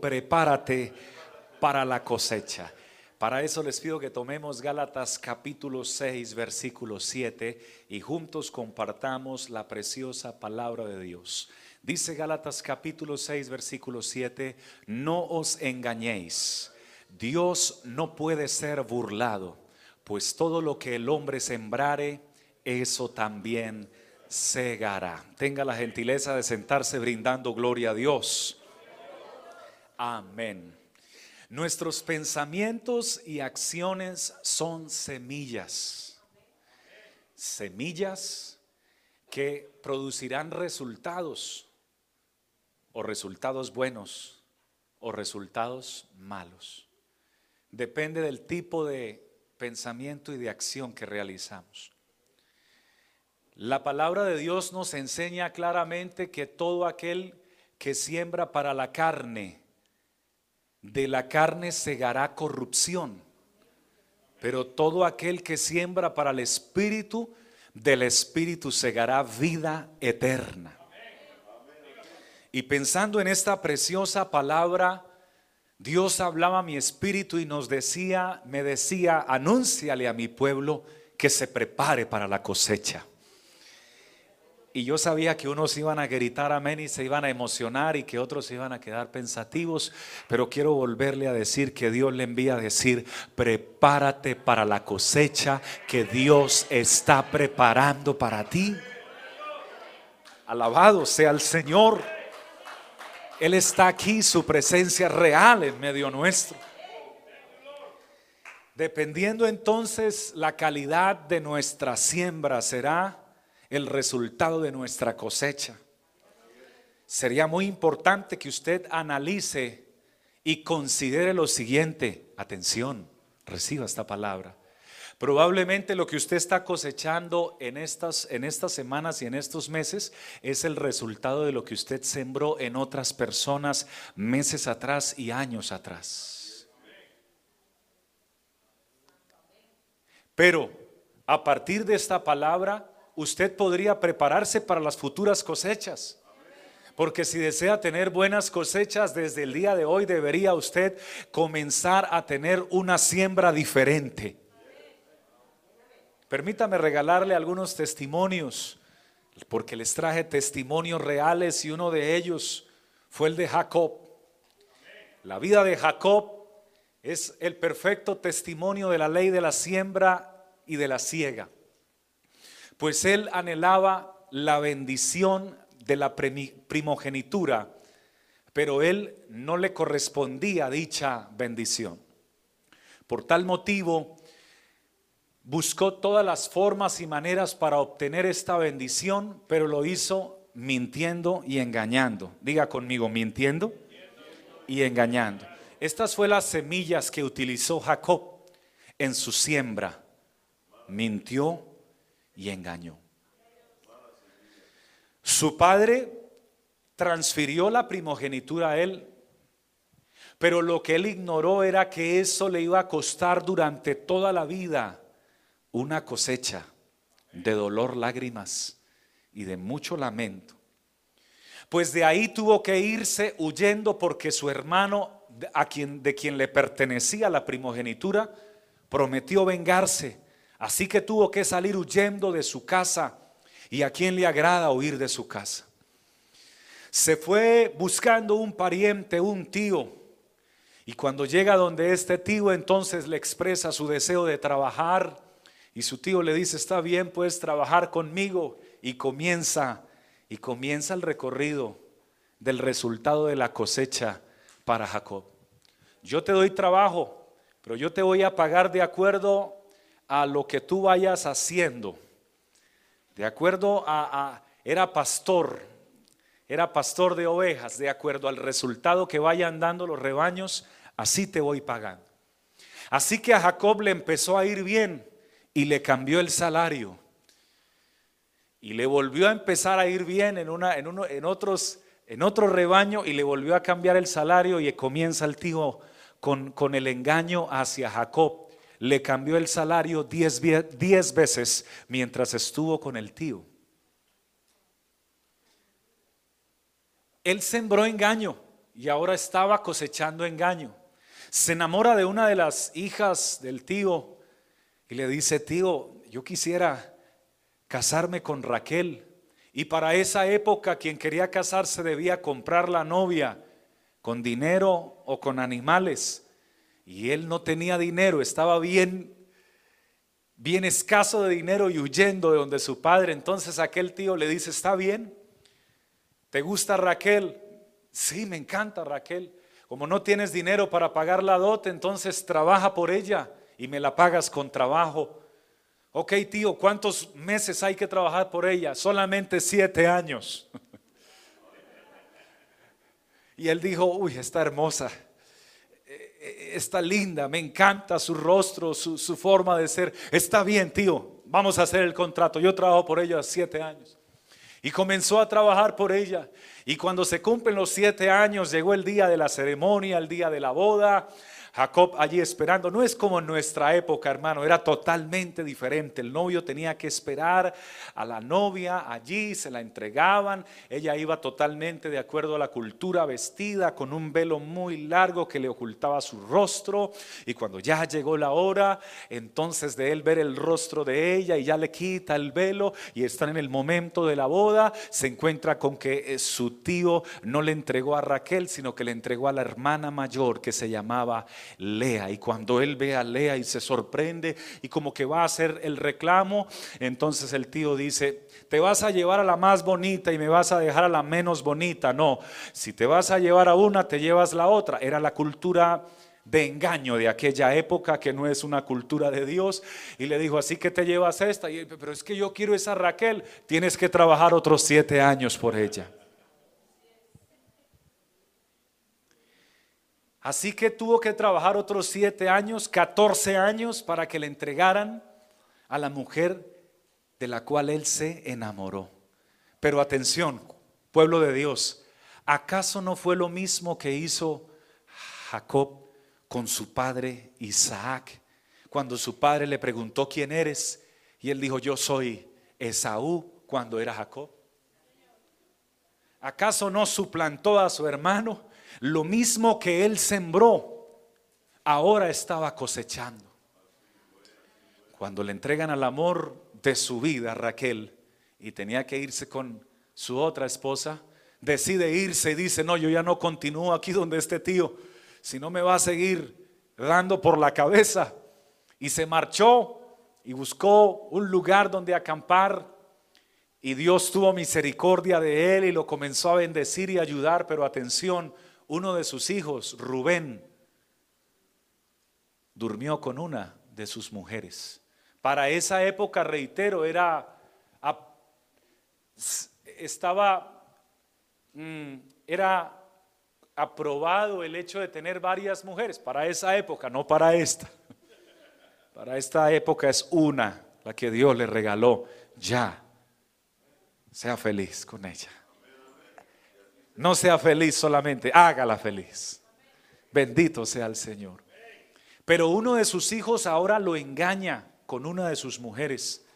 prepárate para la cosecha. Para eso les pido que tomemos Gálatas capítulo 6, versículo 7 y juntos compartamos la preciosa palabra de Dios. Dice Gálatas capítulo 6, versículo 7, no os engañéis, Dios no puede ser burlado, pues todo lo que el hombre sembrare, eso también segará. Tenga la gentileza de sentarse brindando gloria a Dios. Amén. Nuestros pensamientos y acciones son semillas. Semillas que producirán resultados o resultados buenos o resultados malos. Depende del tipo de pensamiento y de acción que realizamos. La palabra de Dios nos enseña claramente que todo aquel que siembra para la carne, de la carne segará corrupción, pero todo aquel que siembra para el Espíritu, del Espíritu segará vida eterna. Y pensando en esta preciosa palabra, Dios hablaba a mi espíritu y nos decía, me decía, anúnciale a mi pueblo que se prepare para la cosecha. Y yo sabía que unos iban a gritar amén y se iban a emocionar y que otros iban a quedar pensativos, pero quiero volverle a decir que Dios le envía a decir, prepárate para la cosecha que Dios está preparando para ti. Alabado sea el Señor. Él está aquí, su presencia real en medio nuestro. Dependiendo entonces la calidad de nuestra siembra será el resultado de nuestra cosecha. Sería muy importante que usted analice y considere lo siguiente. Atención, reciba esta palabra. Probablemente lo que usted está cosechando en estas, en estas semanas y en estos meses es el resultado de lo que usted sembró en otras personas meses atrás y años atrás. Pero a partir de esta palabra, usted podría prepararse para las futuras cosechas. Porque si desea tener buenas cosechas, desde el día de hoy debería usted comenzar a tener una siembra diferente. Permítame regalarle algunos testimonios, porque les traje testimonios reales y uno de ellos fue el de Jacob. La vida de Jacob es el perfecto testimonio de la ley de la siembra y de la siega pues él anhelaba la bendición de la primogenitura, pero él no le correspondía dicha bendición. Por tal motivo, buscó todas las formas y maneras para obtener esta bendición, pero lo hizo mintiendo y engañando. Diga conmigo, mintiendo y engañando. Estas fueron las semillas que utilizó Jacob en su siembra. Mintió y engañó. Su padre transfirió la primogenitura a él, pero lo que él ignoró era que eso le iba a costar durante toda la vida una cosecha de dolor, lágrimas y de mucho lamento. Pues de ahí tuvo que irse huyendo porque su hermano, a quien, de quien le pertenecía la primogenitura, prometió vengarse Así que tuvo que salir huyendo de su casa. ¿Y a quién le agrada huir de su casa? Se fue buscando un pariente, un tío. Y cuando llega donde este tío, entonces le expresa su deseo de trabajar. Y su tío le dice, está bien, puedes trabajar conmigo. Y comienza, y comienza el recorrido del resultado de la cosecha para Jacob. Yo te doy trabajo, pero yo te voy a pagar de acuerdo a lo que tú vayas haciendo. De acuerdo a, era pastor, era pastor de ovejas, de acuerdo al resultado que vayan dando los rebaños, así te voy pagando. Así que a Jacob le empezó a ir bien y le cambió el salario. Y le volvió a empezar a ir bien en, una, en, uno, en, otros, en otro rebaño y le volvió a cambiar el salario y comienza el tío con, con el engaño hacia Jacob le cambió el salario diez, veces mientras estuvo con el tío. Él sembró engaño, y ahora estaba cosechando engaño. Se enamora de una de las hijas del tío y le dice, tío, yo quisiera casarme con Raquel. Y para esa época quien quería casarse debía comprar la novia con dinero o con animales. Y él no tenía dinero, estaba bien bien escaso de dinero y huyendo de donde su padre. Entonces aquel tío le dice, "¿Está bien? ¿Te gusta Raquel?" "Sí, me encanta Raquel." Como no tienes dinero para pagar la dote, entonces trabaja por ella y me la pagas con trabajo. Ok, tío, ¿cuántos meses hay que trabajar por ella? Solamente siete años. y él dijo, uy, está hermosa, está linda, me encanta su rostro, su, su forma de ser. Está bien, tío, vamos a hacer el contrato. Yo trabajo por ella siete años. Y comenzó a trabajar por ella. Y cuando se cumplen los siete años, llegó el día de la ceremonia, el día de la boda. Jacob allí esperando. No es como en nuestra época, hermano, era totalmente diferente. El novio tenía que esperar a la novia allí, se la entregaban. Ella iba totalmente de acuerdo a la cultura, vestida con un velo muy largo que le ocultaba su rostro. Y cuando ya llegó la hora, entonces de él ver el rostro de ella y ya le quita el velo y están en el momento de la boda, se encuentra con que eh, su tío no le entregó a Raquel, sino que le entregó a la hermana mayor que se llamaba Lea. Y cuando él ve a Lea y se sorprende y como que va a hacer el reclamo, entonces el tío dice, te vas a llevar a la más bonita y me vas a dejar a la menos bonita. No, si te vas a llevar a una, te llevas la otra. Era la cultura de engaño de aquella época que no es una cultura de Dios y le dijo así que te llevas esta y, pero es que yo quiero esa Raquel tienes que trabajar otros siete años por ella Así que tuvo que trabajar otros siete años, 14 años para que le entregaran a la mujer de la cual él se enamoró. Pero atención, pueblo de Dios, ¿acaso no fue lo mismo que hizo Jacob con su padre Isaac? Cuando su padre le preguntó quién eres y él dijo, yo soy Esaú cuando era Jacob. ¿Acaso no suplantó a su hermano? Lo mismo que él sembró, ahora estaba cosechando. Cuando le entregan al amor de su vida, Raquel, y tenía que irse con su otra esposa, decide irse y dice, no, yo ya no continúo aquí donde este tío, si no me va a seguir dando por la cabeza. Y se marchó y buscó un lugar donde acampar y Dios tuvo misericordia de él y lo comenzó a bendecir y ayudar, pero atención, uno de sus hijos, Rubén, durmió con una de sus mujeres. Para esa época, reitero, era estaba mm, era aprobado el hecho de tener varias mujeres para esa época, no para esta. Para esta época es una la que Dios le regaló. Ya, sea feliz con ella. No sea feliz solamente, hágala feliz. Bendito sea el Señor. Pero uno de sus hijos ahora lo engaña con una de sus mujeres.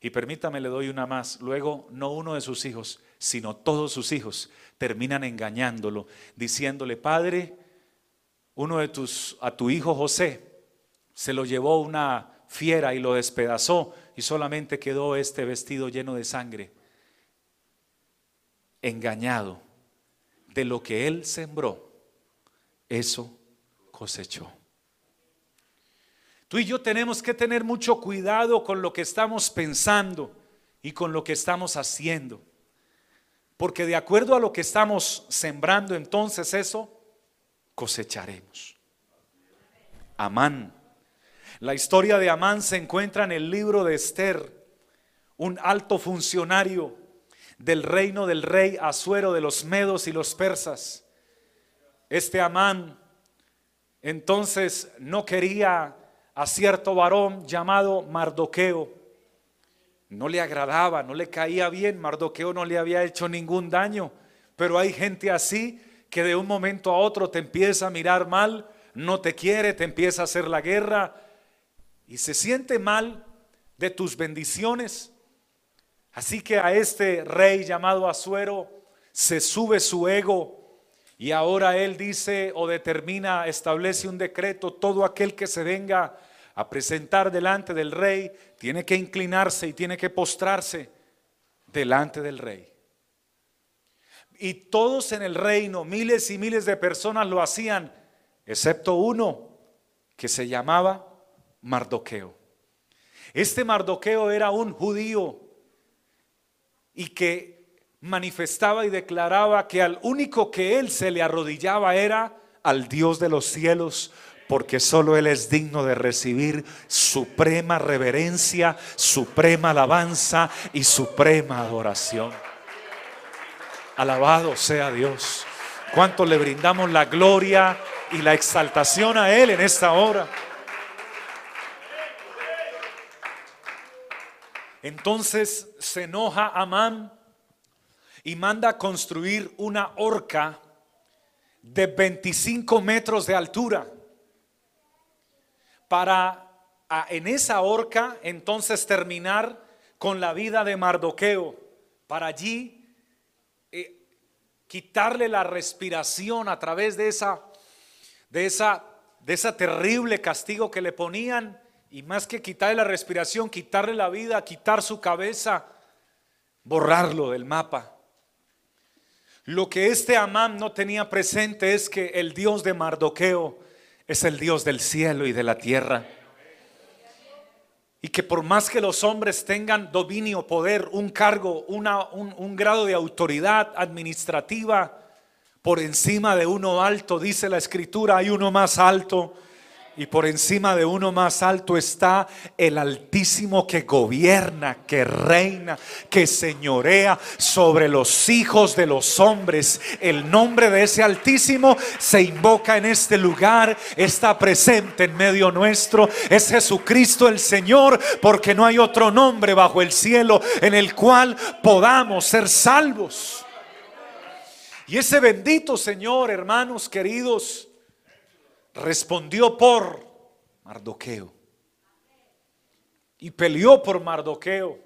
Y permítame, le doy una más. Luego, no uno de sus hijos, sino todos sus hijos terminan engañándolo, diciéndole, Padre, uno de tus, a tu hijo José, se lo llevó una fiera y lo despedazó y solamente quedó este vestido lleno de sangre. Engañado de lo que él sembró, eso cosechó. Tú y yo tenemos que tener mucho cuidado con lo que estamos pensando y con lo que estamos haciendo. Porque de acuerdo a lo que estamos sembrando, entonces eso cosecharemos. Amán. La historia de Amán se encuentra en el libro de Esther, un alto funcionario del reino del rey Asuero de los medos y los persas. Este Amán entonces no quería a cierto varón llamado Mardoqueo. No le agradaba, no le caía bien, Mardoqueo no le había hecho ningún daño, pero hay gente así que de un momento a otro te empieza a mirar mal, no te quiere, te empieza a hacer la guerra y se siente mal de tus bendiciones Así que a este rey llamado Asuero se sube su ego Y ahora él dice o determina, establece un decreto, todo aquel que se venga a presentar delante del rey tiene que inclinarse y tiene que postrarse delante del rey. Y todos en el reino, miles y miles de personas lo hacían, excepto uno que se llamaba Mardoqueo. Este Mardoqueo era un judío y que manifestaba y declaraba que al único que él se le arrodillaba era al Dios de los cielos, porque solo Él es digno de recibir suprema reverencia, suprema alabanza y suprema adoración. Alabado sea Dios. Cuánto le brindamos la gloria y la exaltación a Él en esta hora. Entonces se enoja Amán y manda construir una horca de 25 metros de altura. Para en esa horca entonces terminar con la vida de Mardoqueo, para allí eh, quitarle la respiración a través de esa, de esa, de esa terrible castigo que le ponían y más que quitarle la respiración, quitarle la vida, quitar su cabeza, borrarlo del mapa. Lo que este Amán no tenía presente es que el Dios de Mardoqueo es el Dios del cielo y de la tierra. Y que por más que los hombres tengan dominio, poder, un cargo, una, un, un grado de autoridad administrativa por encima de uno alto, dice la escritura, hay uno más alto y por encima de uno más alto está el Altísimo que gobierna, que reina, que señorea sobre los hijos de los hombres. El nombre de ese Altísimo se invoca en este lugar, está presente en medio nuestro. Es Jesucristo el Señor, porque no hay otro nombre bajo el cielo en el cual podamos ser salvos. Y ese bendito Señor, hermanos queridos, respondió por Mardoqueo. Y peleó por Mardoqueo.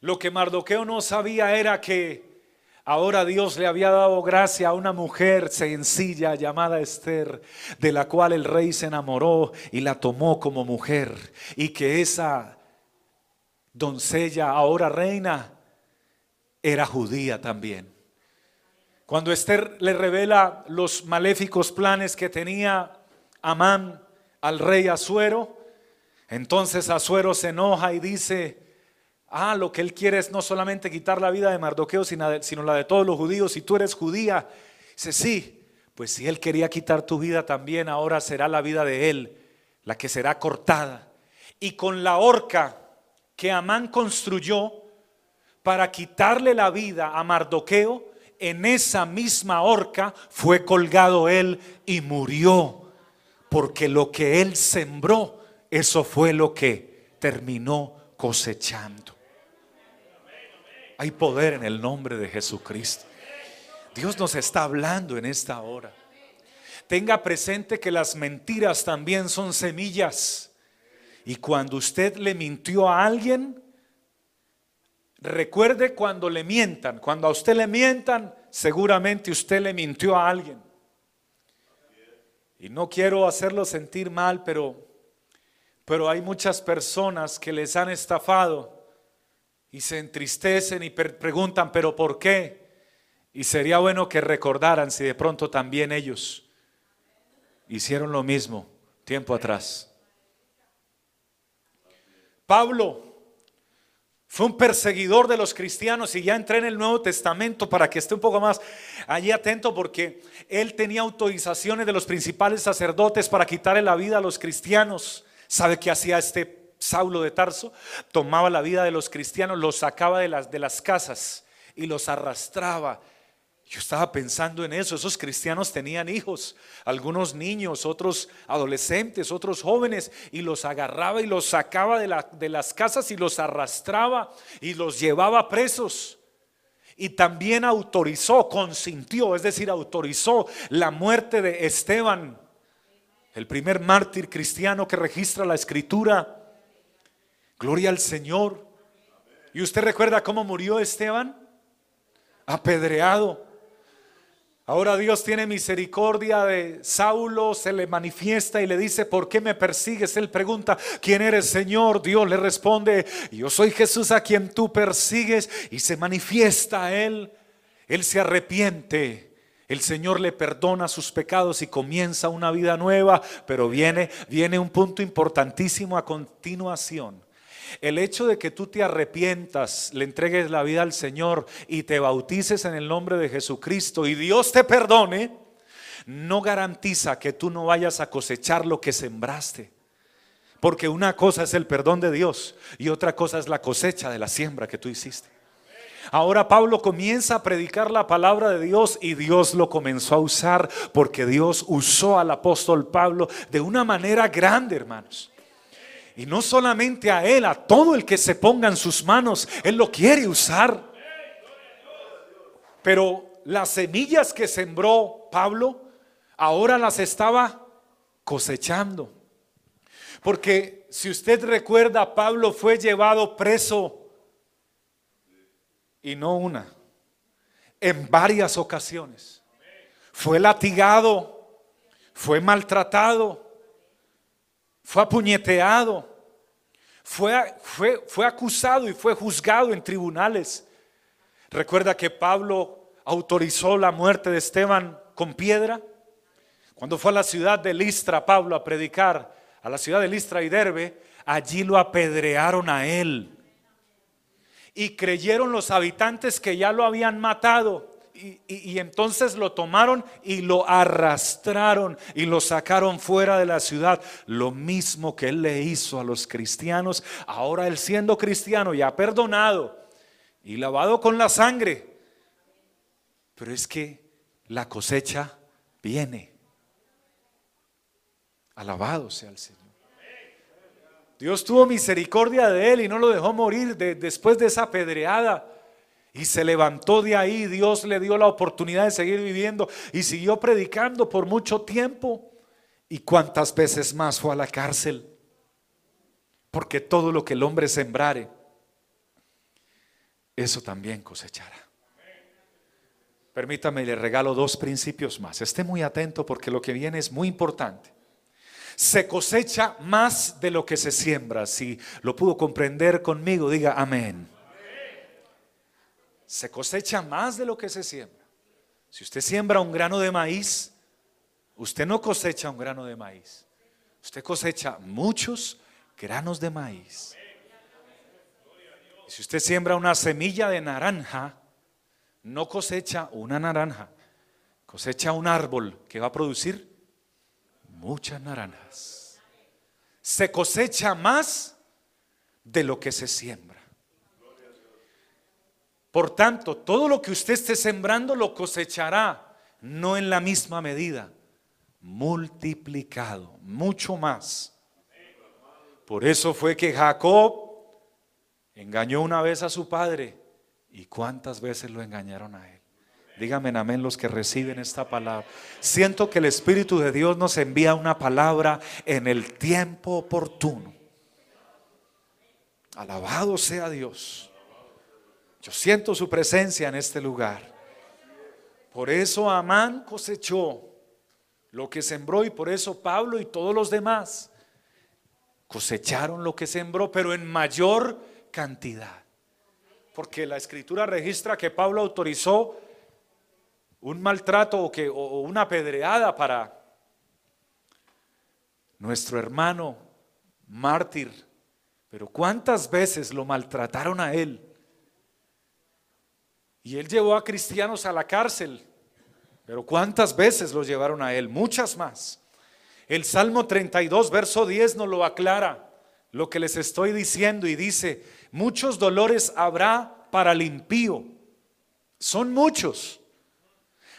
Lo que Mardoqueo no sabía era que ahora Dios le había dado gracia a una mujer sencilla llamada Esther, de la cual el rey se enamoró y la tomó como mujer. Y que esa doncella, ahora reina, era judía también. Cuando Esther le revela los maléficos planes que tenía Amán al rey Azuero. Entonces Azuero se enoja y dice, ah, lo que él quiere es no solamente quitar la vida de Mardoqueo, sino la de todos los judíos. Si tú eres judía, dice, sí, pues si él quería quitar tu vida también, ahora será la vida de él la que será cortada. Y con la horca que Amán construyó para quitarle la vida a Mardoqueo, en esa misma horca fue colgado él y murió porque lo que él sembró, eso fue lo que terminó cosechando. Hay poder en el nombre de Jesucristo. Dios nos está hablando en esta hora. Tenga presente que las mentiras también son semillas. Y cuando usted le mintió a alguien, recuerde cuando le mientan. Cuando a usted le mientan, seguramente usted le mintió a alguien. Y no quiero hacerlo sentir mal, pero, pero hay muchas personas que les han estafado y se entristecen y preguntan, pero ¿por qué? Y sería bueno que recordaran si de pronto también ellos hicieron lo mismo tiempo atrás. Pablo fue un perseguidor de los cristianos y ya entré en el Nuevo Testamento para que esté un poco más allí atento porque él tenía autorizaciones de los principales sacerdotes para quitarle la vida a los cristianos. ¿Sabe qué hacía este Saulo de Tarso? Tomaba la vida de los cristianos, los sacaba de las, de las casas y los arrastraba yo estaba pensando en eso, esos cristianos tenían hijos, algunos niños, otros adolescentes, otros jóvenes, y los agarraba y los sacaba de, de, las casas y los arrastraba y los llevaba presos. Y también autorizó, consintió, es decir, autorizó la muerte de Esteban, el primer mártir cristiano que registra la escritura. Gloria al Señor. ¿Y usted recuerda cómo murió Esteban? Apedreado Ahora Dios tiene misericordia de Saulo, se le manifiesta y le dice, ¿por qué me persigues? Él pregunta, ¿quién eres Señor? Dios le responde, yo soy Jesús a quien tú persigues y se manifiesta a él. Él se arrepiente. El Señor le perdona sus pecados y comienza una vida nueva, pero viene viene un punto importantísimo a continuación. El hecho de que tú te arrepientas, le entregues la vida al Señor y te bautices en el nombre de Jesucristo y Dios te perdone, no garantiza que tú no vayas a cosechar lo que sembraste. Porque una cosa es el perdón de Dios y otra cosa es la cosecha de la siembra que tú hiciste. Ahora Pablo comienza a predicar la palabra de Dios y Dios lo comenzó a usar porque Dios usó al apóstol Pablo de una manera grande, hermanos. Y no solamente a Él, a todo el que se ponga en sus manos, Él lo quiere usar. Pero las semillas que sembró Pablo, ahora las estaba cosechando. Porque si usted recuerda, Pablo fue llevado preso y no una, en varias ocasiones. Fue latigado, fue maltratado, fue apuñeteado, fue, fue, fue acusado y fue juzgado en tribunales. Recuerda que Pablo autorizó la muerte de Esteban con piedra. Cuando fue a la ciudad de Listra, Pablo, a predicar, a la ciudad de Listra y Derbe, allí lo apedrearon a él. Y creyeron los habitantes que ya lo habían matado y, entonces lo tomaron y lo arrastraron y lo sacaron fuera de la ciudad. Lo mismo que él le hizo a los cristianos. Ahora él siendo cristiano ya perdonado y lavado con la sangre. Pero es que la cosecha viene. Alabado sea el Señor. Dios tuvo misericordia de él y no lo dejó morir después de esa pedreada. Y se levantó de ahí, Dios le dio la oportunidad de seguir viviendo y siguió predicando por mucho tiempo. ¿Y cuántas veces más fue a la cárcel? Porque todo lo que el hombre sembrare, eso también cosechará. Permítame, le regalo dos principios más. Esté muy atento porque lo que viene es muy importante. Se cosecha más de lo que se siembra. Si lo pudo comprender conmigo, diga amén se cosecha más de lo que se siembra. Si usted siembra un grano de maíz, usted no cosecha un grano de maíz. Usted cosecha muchos granos de maíz. si usted siembra una semilla de naranja, no cosecha una naranja, cosecha un árbol que va a producir muchas naranjas. Se cosecha más de lo que se siembra. Por tanto, todo lo que usted esté sembrando lo cosechará, no en la misma medida, multiplicado, mucho más. Por eso fue que Jacob engañó una vez a su padre. ¿Y cuántas veces lo engañaron a él? Díganme amén los que reciben esta palabra. Siento que el Espíritu de Dios nos envía una palabra en el tiempo oportuno. Alabado sea Dios. Yo siento su presencia en este lugar. Por eso Amán cosechó lo que sembró y por eso Pablo y todos los demás cosecharon lo que sembró, pero en mayor cantidad. Porque la escritura registra que Pablo autorizó un maltrato o, que, o una pedreada para nuestro hermano mártir. Pero ¿cuántas veces lo maltrataron a él? Y él llevó a cristianos a la cárcel. Pero ¿cuántas veces los llevaron a él? Muchas más. El Salmo 32, verso 10 nos lo aclara lo que les estoy diciendo y dice, muchos dolores habrá para el impío. Son muchos.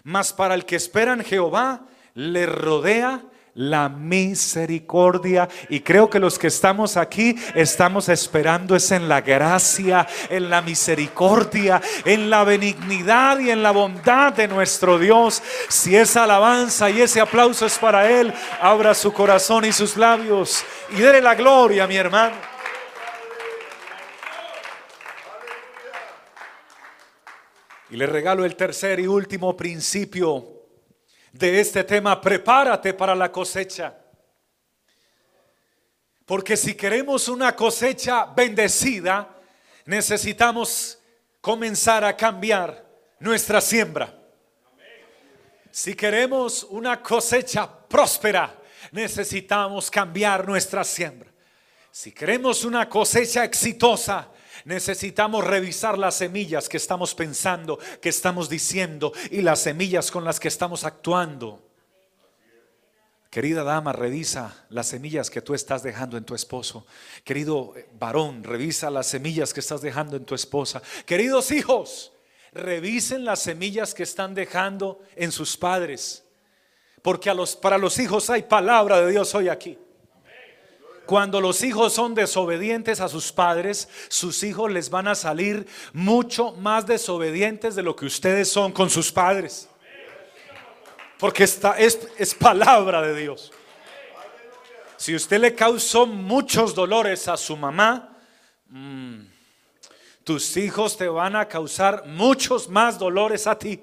Mas para el que espera en Jehová, le rodea la misericordia. Y creo que los que estamos aquí estamos esperando es en la gracia, en la misericordia, en la benignidad y en la bondad de nuestro Dios. Si esa alabanza y ese aplauso es para Él, abra su corazón y sus labios y déle la gloria, mi hermano. Y le regalo el tercer y último principio de este tema, prepárate para la cosecha. Porque si queremos una cosecha bendecida, necesitamos comenzar a cambiar nuestra siembra. Si queremos una cosecha próspera, necesitamos cambiar nuestra siembra. Si queremos una cosecha exitosa, necesitamos revisar las semillas que estamos pensando, que estamos diciendo y las semillas con las que estamos actuando. Querida dama, revisa las semillas que tú estás dejando en tu esposo. Querido varón, revisa las semillas que estás dejando en tu esposa. Queridos hijos, revisen las semillas que están dejando en sus padres. Porque para los hijos hay palabra de Dios hoy aquí. Cuando los hijos son desobedientes a sus padres, sus hijos les van a salir mucho más desobedientes de lo que ustedes son con sus padres. Porque esta es, palabra de Dios. Si usted le causó muchos dolores a su mamá, mm, tus hijos te van a causar muchos más dolores a ti.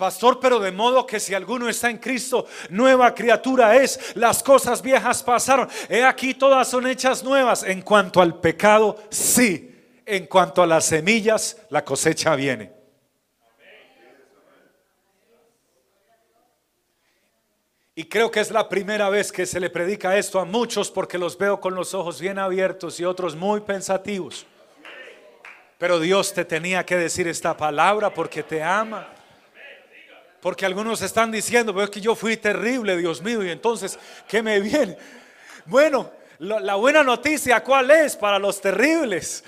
Pastor, pero de modo que si alguno está en Cristo, nueva criatura es, las cosas viejas pasaron. He aquí todas son hechas nuevas. En cuanto al pecado, sí. En cuanto a las semillas, la cosecha viene. Y creo que es la primera vez que se le predica esto a muchos porque los veo con los ojos bien abiertos y otros muy pensativos. Pero Dios te tenía que decir esta palabra porque te ama. Porque algunos están diciendo, pero es que yo fui terrible, Dios mío, y entonces, ¿qué me viene? Bueno, la buena noticia, ¿cuál es para los terribles?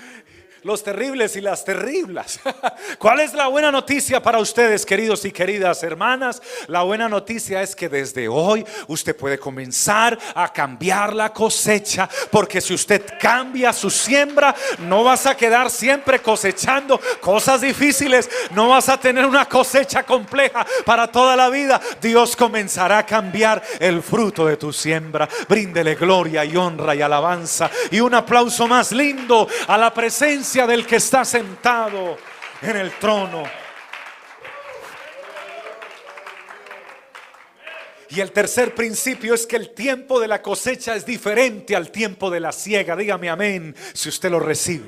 Los terribles y las terribles. ¿Cuál es la buena noticia para ustedes, queridos y queridas hermanas? La buena noticia es que desde hoy usted puede comenzar a cambiar la cosecha, porque si usted cambia su siembra, no vas a quedar siempre cosechando cosas difíciles, no vas a tener una cosecha compleja para toda la vida. Dios comenzará a cambiar el fruto de tu siembra. Bríndele gloria y honra y alabanza y un aplauso más lindo a la presencia del que está sentado en el trono. Y el tercer principio es que el tiempo de la cosecha es diferente al tiempo de la siega. Dígame amén si usted lo recibe.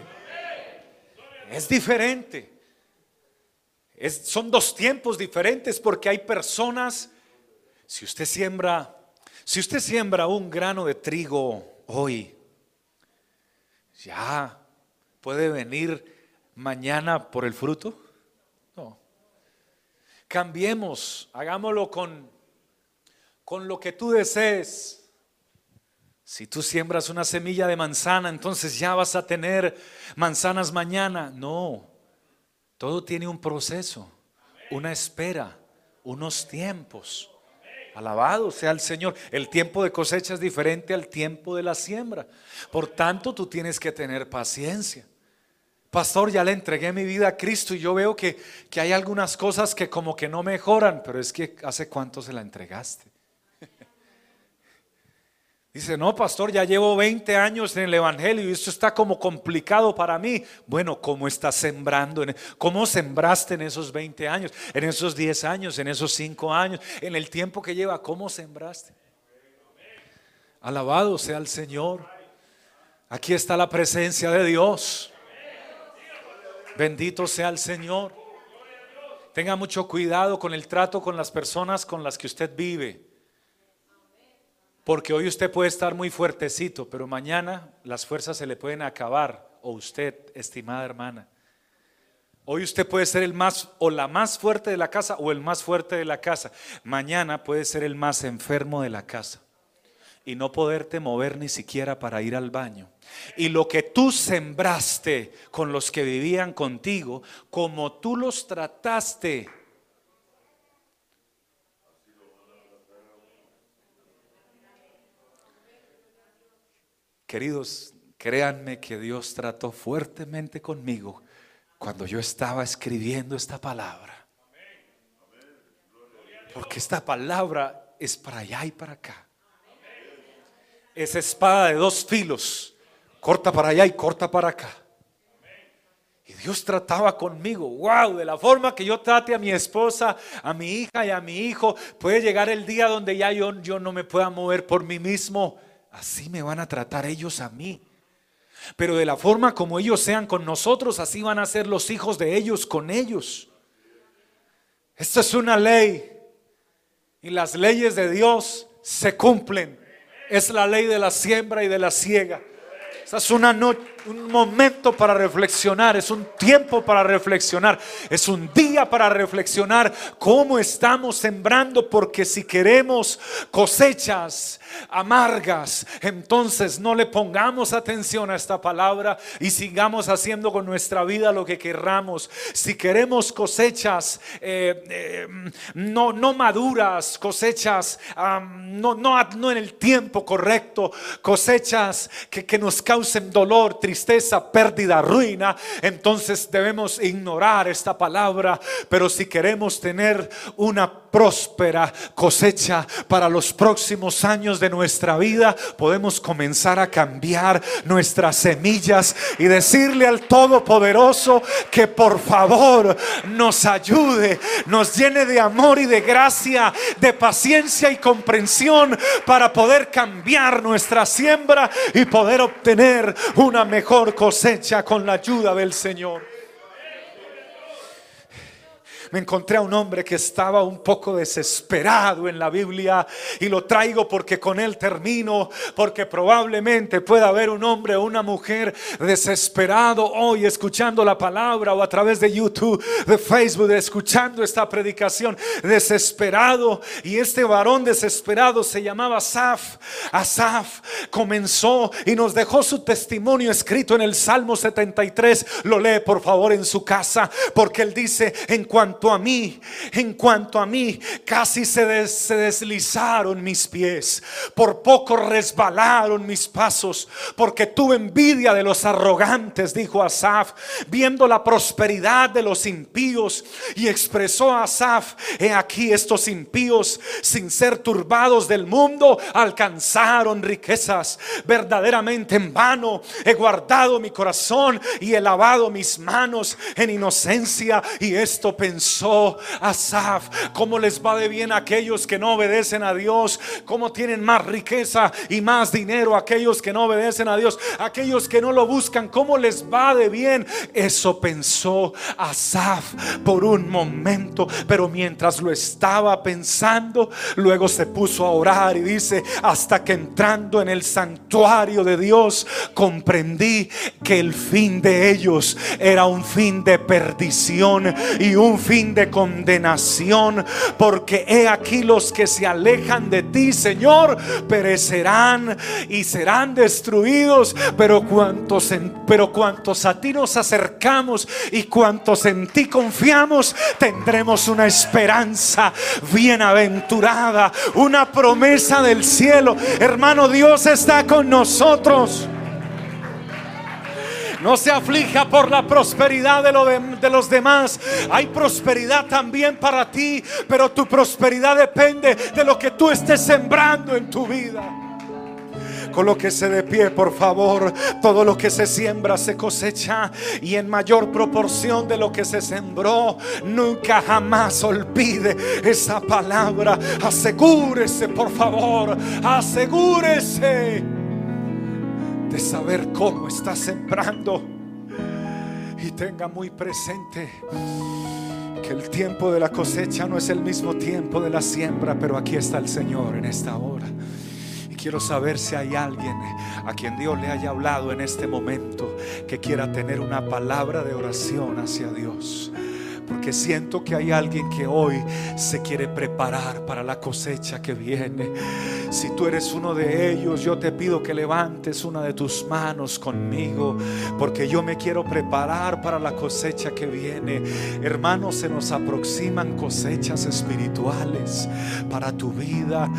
Es diferente. son dos tiempos diferentes porque hay personas, si usted siembra, si usted siembra un grano de trigo hoy, ya puede venir mañana por el fruto? No. Cambiemos, hagámoslo con, con lo que tú desees. Si tú siembras una semilla de manzana, entonces ya vas a tener manzanas mañana. No, todo tiene un proceso, una espera, unos tiempos. Alabado sea el Señor. El tiempo de cosecha es diferente al tiempo de la siembra. Por tanto, tú tienes que tener paciencia. Pastor, ya le entregué mi vida a Cristo y yo veo que, que hay algunas cosas que como que no mejoran, pero es que hace cuánto se la entregaste. Dice, no, pastor, ya llevo 20 años en el Evangelio y esto está como complicado para mí. Bueno, ¿cómo estás sembrando? E-, ¿Cómo sembraste en esos 20 años? En esos 10 años, en esos 5 años, en el tiempo que lleva, ¿cómo sembraste? Alabado sea el Señor. Aquí está la presencia de Dios. Bendito sea el Señor. Tenga mucho cuidado con el trato con las personas con las que usted vive. Porque hoy usted puede estar muy fuertecito, pero mañana las fuerzas se le pueden acabar. O usted, estimada hermana. Hoy usted puede ser el más o la más fuerte de la casa o el más fuerte de la casa. Mañana puede ser el más enfermo de la casa y no poderte mover ni siquiera para ir al baño. Y lo que tú sembraste con los que vivían contigo, como tú los trataste, Queridos, créanme que Dios trató fuertemente conmigo cuando yo estaba escribiendo esta palabra. Porque esta palabra es para allá y para acá esa espada de dos filos, corta para allá y corta para acá. Y Dios trataba conmigo, wow, de la forma que yo trate a mi esposa, a mi hija y a mi hijo, puede llegar el día donde ya yo, yo no me pueda mover por mí mismo. Así me van a tratar ellos a mí. Pero de la forma como ellos sean con nosotros, así van a ser los hijos de ellos con ellos. Esta es una ley. Y las leyes de Dios se cumplen. Es la ley de la siembra y de la siega. Esta es una noche un momento para reflexionar, es un tiempo para reflexionar, es un día para reflexionar cómo estamos sembrando, porque si queremos cosechas amargas, entonces no le pongamos atención a esta palabra y sigamos haciendo con nuestra vida lo que querramos. Si queremos cosechas eh, eh, no, no maduras, cosechas no, no, no en el tiempo correcto, cosechas que, que nos causen dolor, tristeza, tristeza, pérdida, ruina, entonces debemos ignorar esta palabra. Pero si queremos tener una próspera cosecha para los próximos años de nuestra vida, podemos comenzar a cambiar nuestras semillas y decirle al Todopoderoso que por favor nos ayude, nos llene de amor y de gracia, de paciencia y comprensión para poder cambiar nuestra siembra y poder obtener una mejor cosecha con la ayuda del Señor me encontré a un hombre que estaba un poco desesperado en la Biblia y lo traigo porque con él termino, porque probablemente pueda haber un hombre o una mujer desesperado hoy escuchando la palabra o a través de YouTube, de Facebook, escuchando esta predicación, desesperado. Y este varón desesperado se llamaba Asaf. Asaf comenzó y nos dejó su testimonio escrito en el Salmo 73. Lo lee por favor en su casa, porque él dice, en cuanto a mí, en cuanto a mí, casi se, deslizaron mis pies, por poco resbalaron mis pasos, porque tuve envidia de los arrogantes, dijo Asaf, viendo la prosperidad de los impíos, y expresó a Asaf, he aquí estos impíos, sin ser turbados del mundo, alcanzaron riquezas, verdaderamente en vano he guardado mi corazón y he lavado mis manos en inocencia, y esto pensó pensó Asaf, cómo les va de bien a aquellos que no obedecen a Dios, cómo tienen más riqueza y más dinero aquellos que no obedecen a Dios, aquellos que no lo buscan, cómo les va de bien. Eso pensó Asaf por un momento, pero mientras lo estaba pensando, luego se puso a orar y dice, hasta que entrando en el santuario de Dios, comprendí que el fin de ellos era un fin de perdición y un fin de condenación, porque he aquí los que se alejan de ti, Señor, perecerán y serán destruidos, pero cuantos en, pero cuantos a ti nos acercamos y cuantos en ti confiamos, tendremos una esperanza bienaventurada, una promesa del cielo. Hermano, Dios está con nosotros. No se aflija por la prosperidad de, los demás. Hay prosperidad también para ti, pero tu prosperidad depende de lo que tú estés sembrando en tu vida. Colóquese de pie, por favor. Todo lo que se siembra se cosecha y en mayor proporción de lo que se sembró. Nunca jamás olvide esa palabra. Asegúrese, por favor. Asegúrese de saber cómo está sembrando. Y tenga muy presente que el tiempo de la cosecha no es el mismo tiempo de la siembra, pero aquí está el Señor en esta hora. Y quiero saber si hay alguien a quien Dios le haya hablado en este momento que quiera tener una palabra de oración hacia Dios porque siento que hay alguien que hoy se quiere preparar para la cosecha que viene. Si tú eres uno de ellos, yo te pido que levantes una de tus manos conmigo, porque yo me quiero preparar para la cosecha que viene. Hermanos, se nos aproximan cosechas espirituales para tu vida.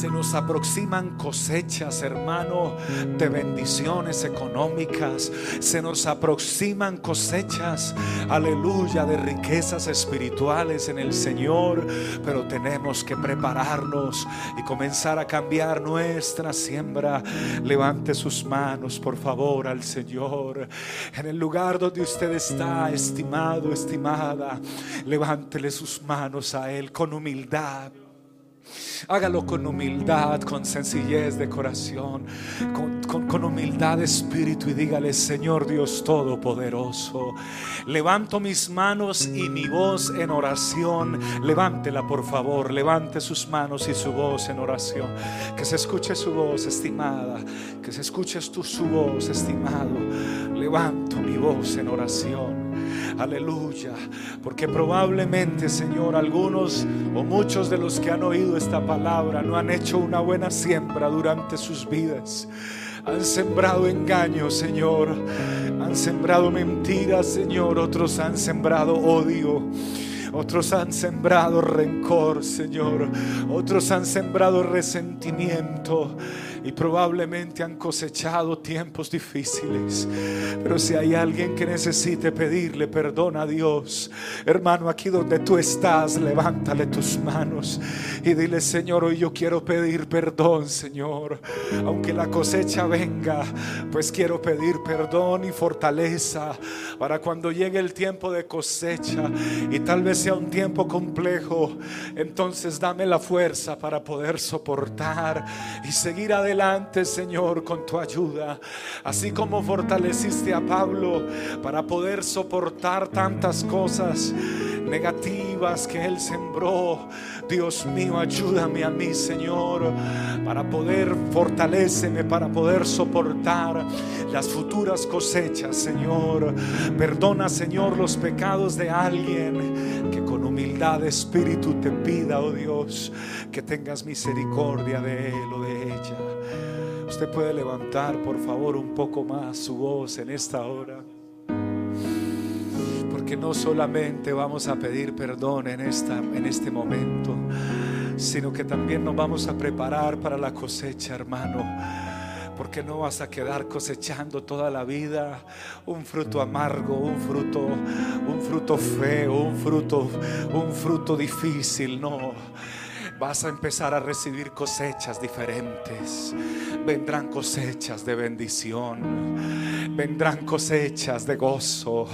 Se nos aproximan cosechas, hermano, de bendiciones económicas. Se nos aproximan cosechas, aleluya, de riquezas espirituales en el Señor, pero tenemos que prepararnos y comenzar a cambiar nuestra siembra. Levante sus manos, por favor, al Señor. En el lugar donde usted está, estimado, estimada, levántele sus manos a Él con humildad. Hágalo con humildad, con sencillez de corazón, con, humildad de espíritu y dígale, Señor Dios Todopoderoso, levanto mis manos y mi voz en oración. Levántela, por favor, levante sus manos y su voz en oración. Que se escuche su voz, estimada, que se escuche tu, su voz, estimado. Levanto mi voz en oración. Aleluya. Porque probablemente, Señor, algunos o muchos de los que han oído esta palabra no han hecho una buena siembra durante sus vidas. Han sembrado engaños, Señor. Han sembrado mentiras, Señor. Otros han sembrado odio. Otros han sembrado rencor, Señor. Otros han sembrado resentimiento y probablemente han cosechado tiempos difíciles. Pero si hay alguien que necesite pedirle perdón a Dios, hermano, aquí donde tú estás, levántale tus manos y dile, Señor, hoy yo quiero pedir perdón, Señor. Aunque la cosecha venga, pues quiero pedir perdón y fortaleza para cuando llegue el tiempo de cosecha y tal vez sea un tiempo complejo, entonces dame la fuerza para poder soportar y seguir adelante adelante, Señor, con tu ayuda. Así como fortaleciste a Pablo para poder soportar tantas cosas negativas que él sembró. Dios mío, ayúdame a mí, Señor, para poder fortaleceme, para poder soportar las futuras cosechas, Señor. Perdona, Señor, los pecados de alguien que con humildad de espíritu te pida, oh Dios, que tengas misericordia de él o de ella. Usted puede levantar, por favor, un poco más su voz en esta hora. Porque no solamente vamos a pedir perdón en, esta, en este momento, sino que también nos vamos a preparar para la cosecha, hermano porque no vas a quedar cosechando toda la vida un fruto amargo, un fruto, un fruto feo, un fruto, un fruto difícil, no vas a empezar a recibir cosechas diferentes. Vendrán cosechas de bendición. Vendrán cosechas de gozo.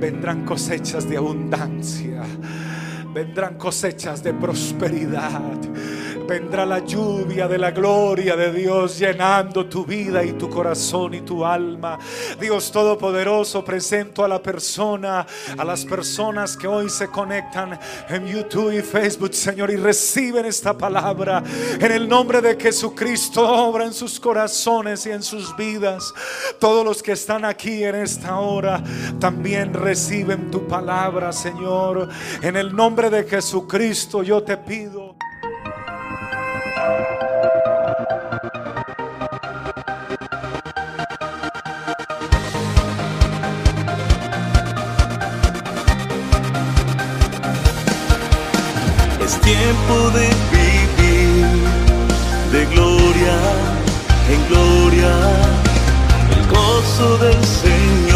Vendrán cosechas de abundancia. Vendrán cosechas de prosperidad vendrá la lluvia de la gloria de Dios llenando tu vida y tu corazón y tu alma. Dios Todopoderoso, presento a la persona, a las personas que hoy se conectan en YouTube y Facebook, Señor, y reciben esta palabra en el nombre de Jesucristo. Obra en sus corazones y en sus vidas. Todos los que están aquí en esta hora también reciben tu palabra, Señor. En el nombre de Jesucristo yo te pido. Es tiempo de vivir de gloria en gloria. El gozo del Señor.